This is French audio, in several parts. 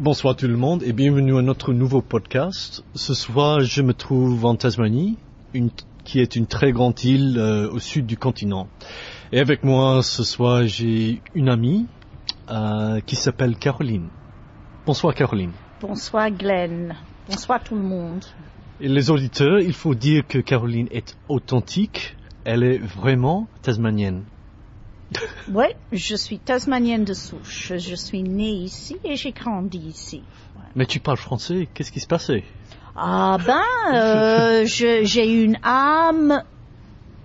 Bonsoir tout le monde et bienvenue à notre nouveau podcast. Ce soir, je me trouve en Tasmanie, une, qui est une très grande île euh, au sud du continent. Et avec moi ce soir, j'ai une amie euh, qui s'appelle Caroline. Bonsoir Caroline. Bonsoir Glenn. Bonsoir tout le monde. Et les auditeurs, il faut dire que Caroline est authentique. Elle est vraiment tasmanienne. Oui, je suis tasmanienne de souche. Je suis née ici et j'ai grandi ici. Mais tu parles français, qu'est-ce qui se passait? Ah ben, euh, j'ai une âme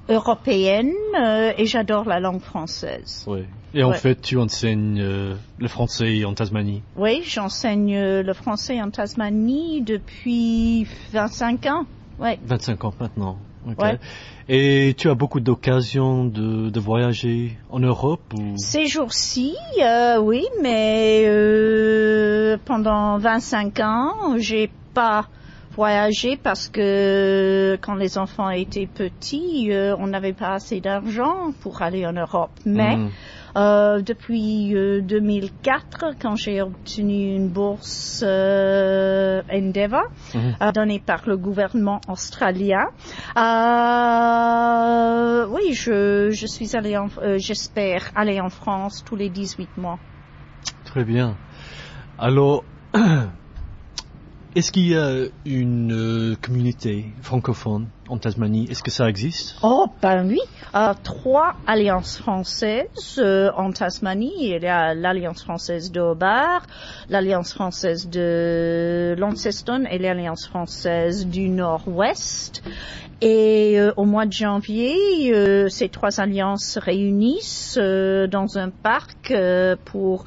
européenne euh, et j'adore la langue française. Oui. Et en Ouais. fait, tu enseignes euh, le français en Tasmanie. Oui, j'enseigne le français en Tasmanie depuis 25 ans. Ouais. 25 ans maintenant. Ok. Ouais. Et tu as beaucoup d'occasions de, de voyager en Europe ou... Ces jours-ci, euh, oui, mais euh, pendant 25 ans, j'ai pas voyagé parce que quand les enfants étaient petits, euh, on n'avait pas assez d'argent pour aller en Europe. Mais Mhm. Euh, depuis euh, 2004, quand j'ai obtenu une bourse euh, Endeavour, Mhm. euh, donnée par le gouvernement australien, euh, oui, je, je suis allée, euh, j'espère aller en France tous les 18 mois. Très bien. Alors, est-ce qu'il y a une euh, communauté francophone en Tasmanie? Est-ce que ça existe? Oh, ben oui. Euh, trois alliances françaises euh, en Tasmanie. Il y a l'Alliance française de Hobart, l'Alliance française de Launceston et l'Alliance française du Nord-Ouest. Et au mois de janvier, ces trois alliances se réunissent dans un parc pour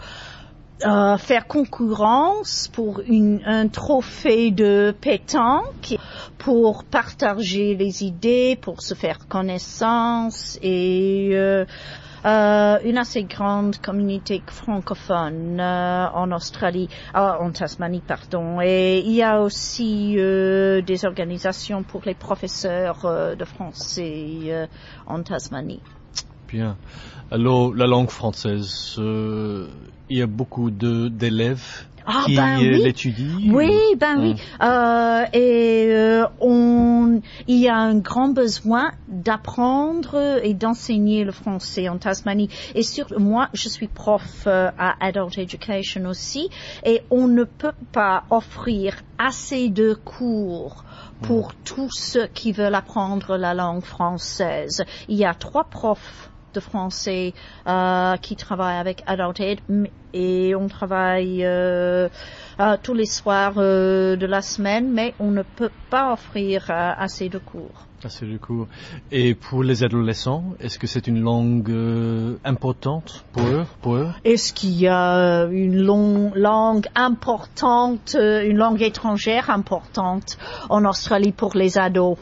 euh, faire concurrence pour une, un trophée de pétanque, pour partager les idées, pour se faire connaissance et euh, euh, une assez grande communauté francophone euh, en Australie, euh, en Tasmanie, pardon. Et il y a aussi euh, des organisations pour les professeurs euh, de français euh, en Tasmanie. Bien. Alors, la langue française, euh, il y a beaucoup d'élèves Ah, qui ben euh, oui. l'étudient Oui, ou- ben Mm. oui. Euh, et euh, on, il y a un grand besoin d'apprendre et d'enseigner le français en Tasmanie. Et surtout, moi, je suis prof euh, à Adult Education aussi, et on ne peut pas offrir assez de cours pour tous ceux qui veulent apprendre la langue française. Il y a trois profs de français euh, qui travaillent avec Adult m- et on travaille euh, euh, tous les soirs euh, de la semaine, mais on ne peut pas offrir euh, assez de cours. C'est du coup. Et pour les adolescents, est-ce que c'est une langue euh, importante pour eux, pour eux? Est-ce qu'il y a une long- langue importante, une langue étrangère importante en Australie pour les ados?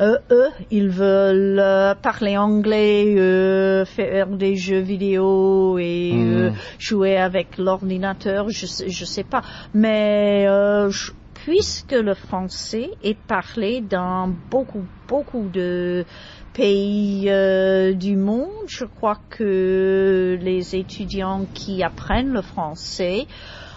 Euh, Eux, ils veulent euh, parler anglais, euh, faire des jeux vidéo et euh, jouer avec l'ordinateur, je sais, je sais pas. Mais euh, je- puisque le français est parlé dans beaucoup, beaucoup de pays euh, du monde, je crois que les étudiants qui apprennent le français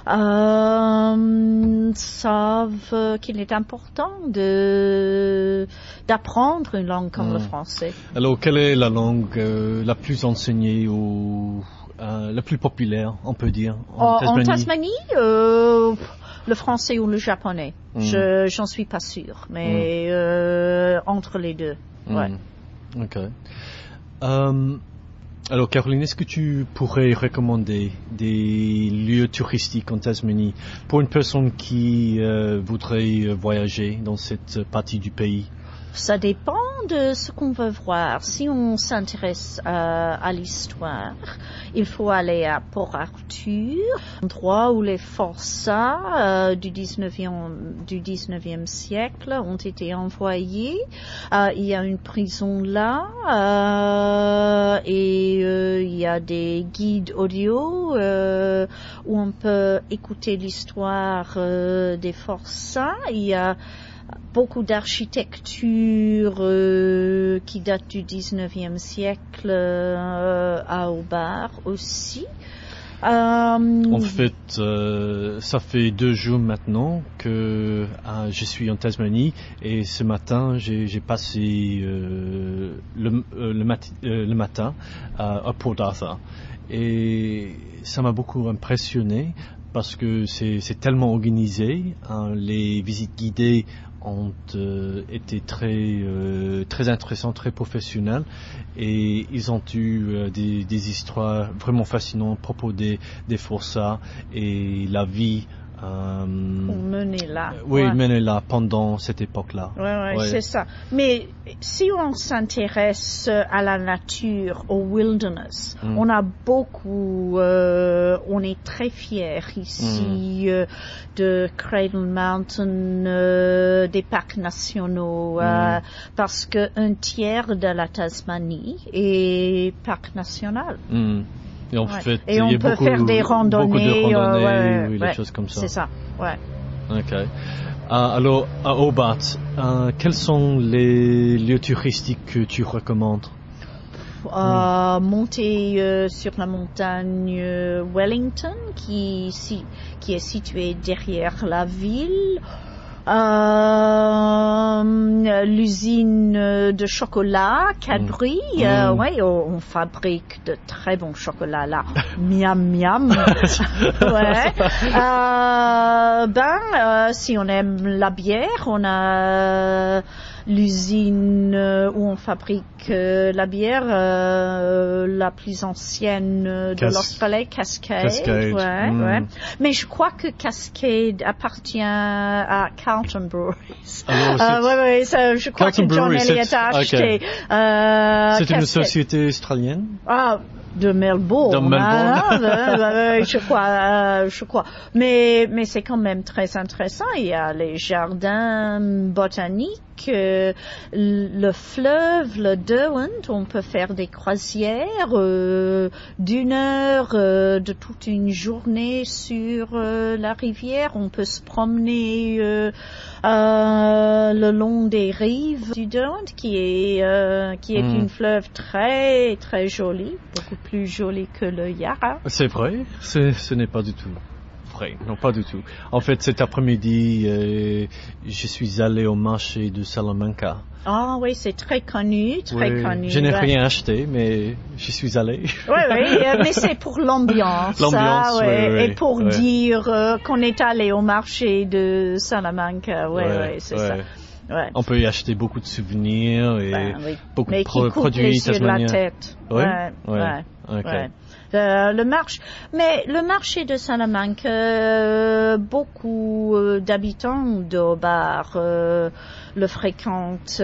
euh, savent qu'il est important de d'apprendre une langue comme le Mm. français. Alors, quelle est la langue euh, la plus enseignée ou euh, la plus populaire, on peut dire, en En, en Tasmanie euh, le français ou le japonais, Mm. je j'en suis pas sûre, mais euh, entre les deux. Ouais. Hmm. Ok. Euh, alors, Caroline, est-ce que tu pourrais recommander des lieux touristiques en Tasmanie pour une personne qui voudrait voyager dans cette partie du pays? Ça dépend de ce qu'on veut voir. Si on s'intéresse euh, à l'histoire, il faut aller à Port Arthur, endroit où les forçats euh, du 19e, du 19e siècle ont été envoyés. Euh, il y a une prison là et il y a des guides audio où on peut écouter l'histoire des forçats. Beaucoup d'architecture euh, qui date du 19e siècle euh, à Hobart aussi. Euh, En fait, ça fait deux jours maintenant que euh, je suis en Tasmanie et ce matin, j'ai passé le, le, mati- le matin à, Port Arthur. Et ça m'a beaucoup impressionné parce que c'est tellement organisé. hein. les visites guidées ont euh, été très euh, très intéressantes, très professionnelles et ils ont eu euh, des, des histoires vraiment fascinantes à propos des, des forçats et la vie euh, là. oui, Ouais. menée là pendant cette époque-là. Ouais, ouais, Ouais. c'est ça. Mais si on s'intéresse à la nature, au wilderness, Mm. on a beaucoup, euh, on est très fiers ici Mm. euh, de Cradle Mountain, euh, des parcs nationaux, Mm. parce que un tiers de la Tasmanie est parc national. Hmm. Et en Ouais. fait, Et il on peut beaucoup, faire des randonnées, de euh, ouais, oui, des choses comme ça. C'est ça, ouais. Ok. Ah, alors, à Hobart, euh, quels sont les lieux touristiques que tu recommandes? Euh, monter euh, sur la montagne euh, Wellington qui, si- qui est située derrière la ville. Euh, L'usine de chocolat Cadbury, Mm. euh, Mm. ouais, on, on fabrique de très bons chocolats là. miam miam. ouais. Euh, ben, si on aime la bière, on a l'usine euh, où on fabrique euh, la bière euh, la plus ancienne de Cas- l'Australie, Cascade. Cascade, Ouais, mm. ouais. Mais je crois que Cascade appartient à Carlton Breweries. Alors, ouais, ouais, ça, je crois Carlton que John Brewery, Elliott c'est- a acheté. C'est une société australienne? Ah, de Melbourne. De Melbourne. hein, je crois, euh, je crois. Mais, mais c'est quand même très intéressant. Il y a les jardins botaniques, euh, le fleuve, le Derwent. On peut faire des croisières euh, d'une heure, euh, de toute une journée sur euh, la rivière. On peut se promener le long des rives du Derwent, qui est qui est Mm. une fleuve très très jolie, beaucoup plus jolie que le Yarra. C'est vrai, ce n'est pas du tout vrai, non pas du tout. En fait, cet après-midi, euh, je suis allé au marché de Salamanca. Ah oui, c'est très connu, très Oui, connu. Je n'ai ouais. rien acheté, mais j'y suis allé. Oui, oui, euh, mais c'est pour l'ambiance. L'ambiance, ouais, oui, oui, Et pour dire euh, qu'on est allé au marché de Salamanca. Oui, oui, c'est ça. Ouais. On peut y acheter beaucoup de souvenirs et Ben oui. beaucoup Mais de pro- produits les de la tête. Ouais. ouais. Ouais. Euh, le marché, mais le marché de Salamanque, euh, beaucoup euh, d'habitants de euh, le fréquentent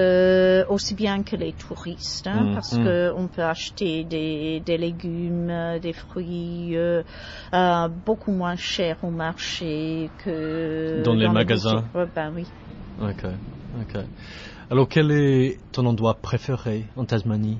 aussi bien que les touristes, hein, Mm, parce mm. que on peut acheter des, des légumes, des fruits beaucoup moins chers au marché que Dans les magasins. Ouais, ben oui. Ok, ok. Alors, quel est ton endroit préféré en Tasmanie?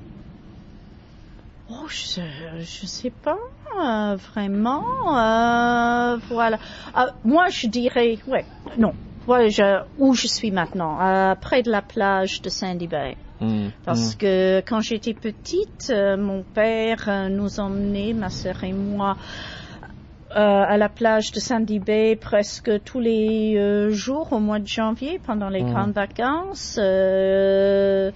Oh, je, je sais pas euh, vraiment. euh, voilà. Euh, moi, je dirais, ouais, non. Ouais, je, où je suis maintenant, près de la plage de Sandy Bay. Hmm, Parce que quand j'étais petite, mon père nous emmenait, ma sœur et moi, à la plage de Sandy Bay presque tous les euh, jours au mois de janvier pendant les Mhm. grandes vacances. euh,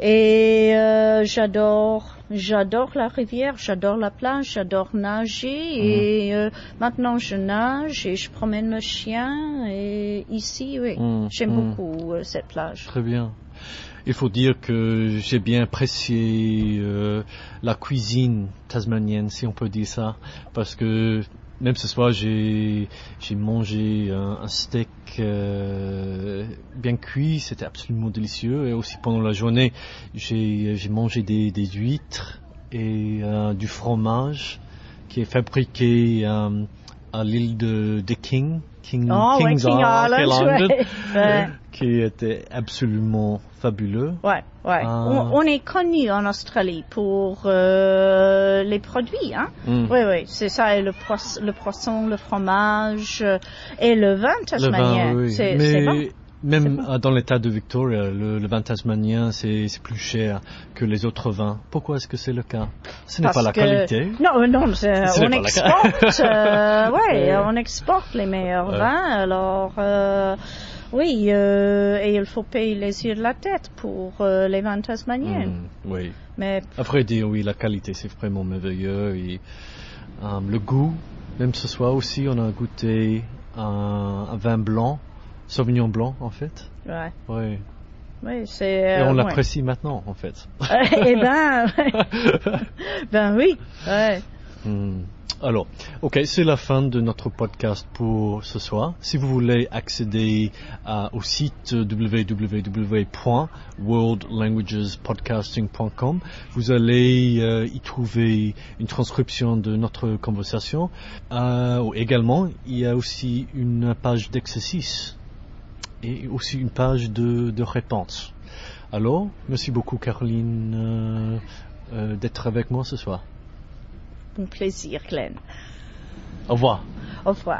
et euh, j'adore, j'adore la rivière, j'adore la plage, j'adore nager. Et euh, maintenant je nage et je promène le chien. Et ici, oui, Mm, j'aime beaucoup euh, cette plage. Très bien. Il faut dire que j'ai bien apprécié euh, la cuisine tasmanienne, si on peut dire ça, parce que même ce soir j'ai mangé un, un steak euh, bien cuit, c'était absolument délicieux, et aussi pendant la journée j'ai mangé des, des huîtres et euh, du fromage qui est fabriqué euh, à l'île de, de King, King, Oh, ouais, King's King Island, Island, ouais. Qui était absolument fabuleux. Ouais, ouais. Ah. On, on est connu en Australie pour euh, les produits, hein. Mm. Oui, oui, c'est ça, et le, poisson, le poisson, le fromage euh, et le vin Le tasmanien. vin, oui. C'est bon. Mais Même euh, dans l'état de Victoria, le, le vin tasmanien, c'est plus cher que les autres vins. Pourquoi est-ce que c'est le cas? Ce n'est pas la que- qualité. Non, non, on exporte. euh, Ouais. on exporte les meilleurs Ouais. vins. Alors, euh, oui, euh, et il faut payer les yeux de la tête pour euh, les vins tasmaniens. Hmm, oui. Mais À vrai dire, oui, la qualité, c'est vraiment merveilleux. Et, euh, le goût, même ce soir aussi, on a goûté un, un vin blanc, Sauvignon blanc, en fait. ouais, Oui. oui, c'est. Et on ouais. l'apprécie maintenant, en fait. eh ben, ben oui, ouais. Hmm. Alors, ok, c'est la fin de notre podcast pour ce soir. Si vous voulez accéder au site www.worldlanguagespodcasting.com, vous allez euh, y trouver une transcription de notre conversation. Euh, également, il y a aussi une page d'exercice et aussi une page de, de réponse. Alors, merci beaucoup Caroline euh, d'être avec moi ce soir. Bon plaisir, Glenn. Au revoir. Au revoir.